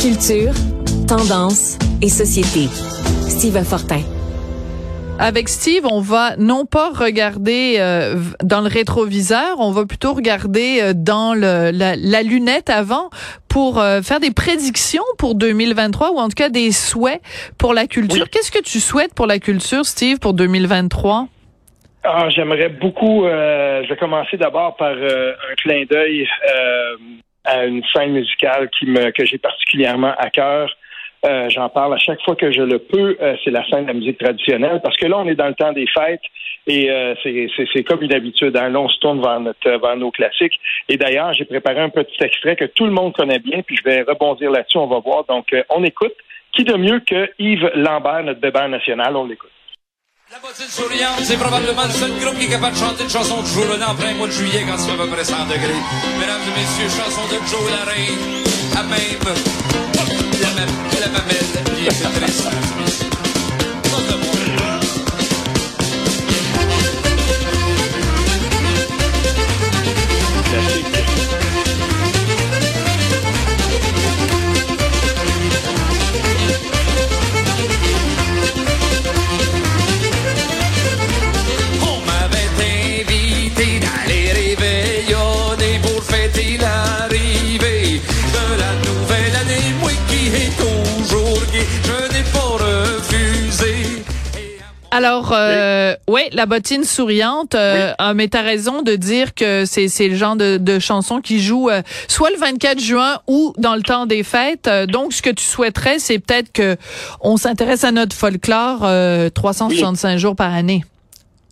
Culture, tendance et société. Steve Fortin. Avec Steve, on va non pas regarder euh, dans le rétroviseur, on va plutôt regarder euh, dans le, la, lunette avant pour euh, faire des prédictions pour 2023 ou en tout cas des souhaits pour la culture. Qu'est-ce que tu souhaites pour la culture, Steve, pour 2023? Ah, j'aimerais beaucoup. je vais commencer d'abord par un clin d'œil à une scène musicale qui me que j'ai particulièrement à cœur. Euh, j'en parle à chaque fois que je le peux. Euh, c'est la scène de la musique traditionnelle parce que là, on est dans le temps des fêtes et euh, c'est comme une habitude. Hein. Là, on se tourne vers, notre, vers nos classiques. Et d'ailleurs, j'ai préparé un petit extrait que tout le monde connaît bien, puis je vais rebondir là-dessus. On va voir. Donc, on écoute. Qui de mieux que Yves Lambert, notre bébé national? On l'écoute. La bottine souriante, c'est probablement le seul groupe qui est capable de chanter une chanson de Joe en plein mois de juillet quand il à peu près 100 degrés. Mesdames et messieurs, chanson de Joe Larraine, à même la, la mamelle est triste. Alors, euh, oui, la bottine souriante. Euh, ah, mais t'as raison de dire que c'est c'est le genre de, de chanson qui joue euh, soit le 24 juin ou dans le temps des fêtes. Euh, donc, ce que tu souhaiterais, c'est peut-être que on s'intéresse à notre folklore 365 jours par année.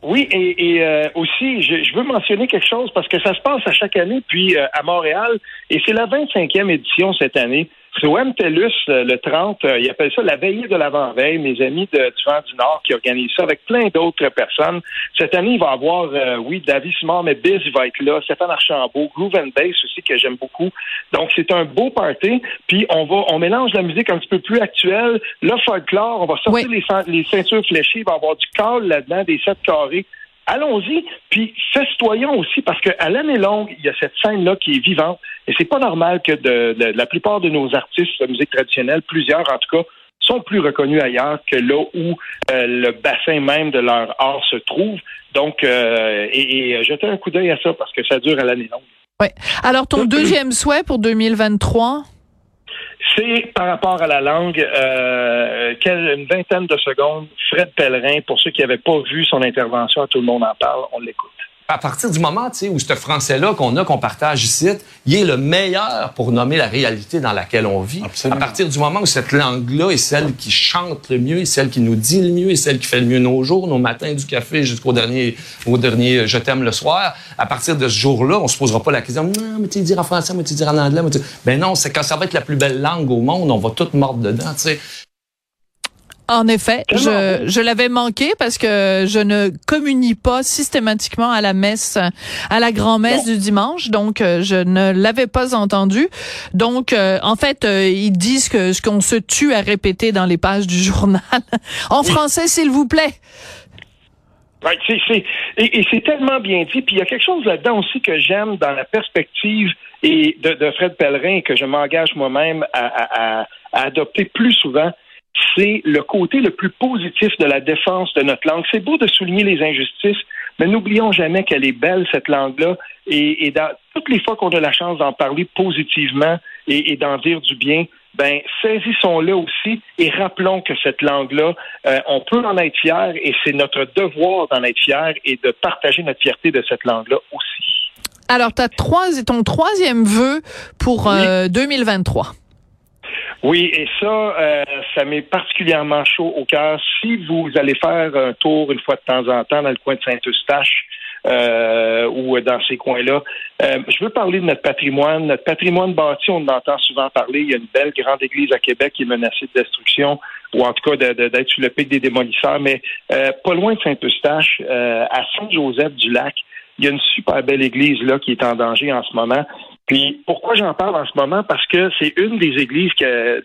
Oui, et, et aussi, je, je, veux mentionner quelque chose parce que ça se passe à chaque année, puis à Montréal, et c'est la 25e édition cette année. MTLUS, euh, le 30, euh, il appelle ça la veillée de l'avant-veille, mes amis de, du Vent du Nord qui organisent ça avec plein d'autres personnes. Cette année, il va y avoir, euh, oui, David Simard, mais Biz va être là, Stéphane Archambault, Groove and Bass aussi, que j'aime beaucoup. Donc, c'est un beau party. Puis, on va, on mélange la musique un petit peu plus actuelle, le folklore, on va sortir les, les ceintures fléchées, il va y avoir du cal là-dedans, des sept carrés allons-y, puis festoyons aussi, parce qu'à l'année longue, il y a cette scène-là qui est vivante, et c'est pas normal que de, la plupart de nos artistes de musique traditionnelle, plusieurs en tout cas, sont plus reconnus ailleurs que là où euh, le bassin même de leur art se trouve. Donc, euh, et, et jeter un coup d'œil à ça parce que ça dure à l'année longue. Ouais. Alors, ton deuxième souhait pour 2023? C'est par rapport à la langue, euh, une vingtaine de secondes, Fred Pellerin, pour ceux qui n'avaient pas vu son intervention, tout le monde en parle, on l'écoute à partir du moment où ce français-là qu'on a, qu'on partage ici, il est le meilleur pour nommer la réalité dans laquelle on vit. À partir du moment où cette langue-là est celle qui chante le mieux, est celle qui nous dit le mieux, est celle qui fait le mieux nos jours, nos matins du café jusqu'au dernier, au dernier je t'aime le soir, à partir de ce jour-là, on se posera pas la question, non, mais tu dire en français, mais tu dire en anglais, mais ben non, c'est quand ça va être la plus belle langue au monde, on va tout mordre dedans, tu sais. En effet, je, je l'avais manqué parce que je ne communie pas systématiquement à la messe, à la grand-messe du dimanche, donc euh, je ne l'avais pas entendu. Donc, euh, en fait, euh, ils disent que ce qu'on se tue à répéter dans les pages du journal. en français, s'il vous plaît. Ouais, c'est, et, c'est tellement bien dit. Puis il y a quelque chose là-dedans aussi que j'aime dans la perspective et de, de Fred Pellerin que je m'engage moi-même à, à, à adopter plus souvent c'est le côté le plus positif de la défense de notre langue. C'est beau de souligner les injustices, mais n'oublions jamais qu'elle est belle, cette langue-là, et, dans, toutes les fois qu'on a la chance d'en parler positivement et, d'en dire du bien, ben saisissons-le aussi et rappelons que cette langue-là, euh, on peut en être fier et c'est notre devoir d'en être fier et de partager notre fierté de cette langue-là aussi. Alors, as trois, ton troisième vœu pour 2023. Euh, oui, et ça, euh, ça m'est particulièrement chaud au cœur. Si vous allez faire un tour une fois de temps en temps dans le coin de Saint-Eustache, euh, ou dans ces coins-là. Euh, je veux parler de notre patrimoine. Notre patrimoine bâti, on en entend souvent parler. Il y a une belle grande église à Québec qui est menacée de destruction, ou en tout cas d'être sur le pic des démolisseurs. Mais euh, pas loin de Saint-Eustache, à Saint-Joseph-du-Lac, il y a une super belle église là qui est en danger en ce moment. Puis pourquoi j'en parle en ce moment? Parce que c'est une des églises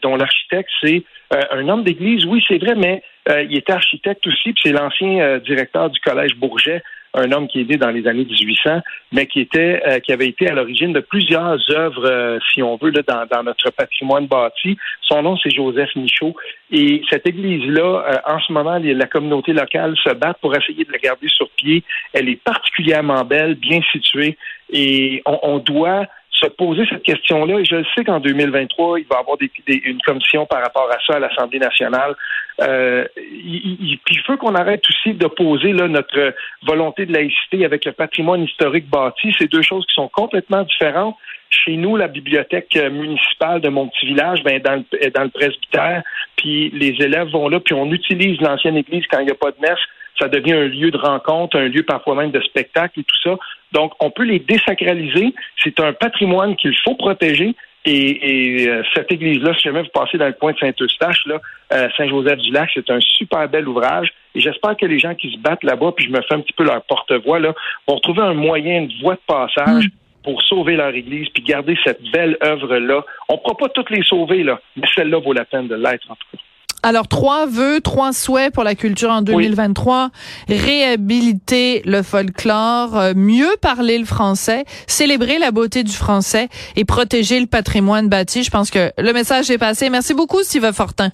dont l'architecte, c'est euh, un homme d'église, oui, c'est vrai, mais euh, il était architecte aussi, puis c'est l'ancien euh, directeur du Collège Bourget. un homme qui est né dans les années 1800, mais qui était, euh, qui avait été à l'origine de plusieurs œuvres, euh, si on veut, là, dans, dans, notre patrimoine bâti. Son nom, c'est Joseph Michaud. Et cette église-là, euh, en ce moment, la communauté locale se bat pour essayer de la garder sur pied. Elle est particulièrement belle, bien située, et on, on doit se poser cette question-là. Et je sais qu'en 2023, il va y avoir des, une commission par rapport à ça à l'Assemblée nationale. Euh, il, il, faut qu'on arrête aussi d'opposer notre volonté de laïcité avec le patrimoine historique bâti. C'est deux choses qui sont complètement différentes. Chez nous, la bibliothèque municipale de mon petit village ben, dans, le, dans le presbytère, puis les élèves vont là, puis on utilise l'ancienne église quand il n'y a pas de messe ça devient un lieu de rencontre, un lieu parfois même de spectacle et tout ça. Donc, on peut les désacraliser. C'est un patrimoine qu'il faut protéger. Et, euh, cette église-là, si jamais vous passez dans le coin de Saint-Eustache, là, euh, Saint-Joseph-du-Lac, c'est un super bel ouvrage. Et j'espère que les gens qui se battent là-bas, puis je me fais un petit peu leur porte-voix, là, vont trouver un moyen, de voie de passage mm. pour sauver leur église, puis garder cette belle œuvre-là. On ne pourra pas toutes les sauver, là, mais celle-là vaut la peine de l'être, en tout cas. Alors, trois vœux, trois souhaits pour la culture en 2023. Réhabiliter le folklore, euh, mieux parler le français, célébrer la beauté du français et protéger le patrimoine bâti. Je pense que le message est passé. Merci beaucoup, Steve Fortin.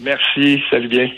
Merci. Salut bien.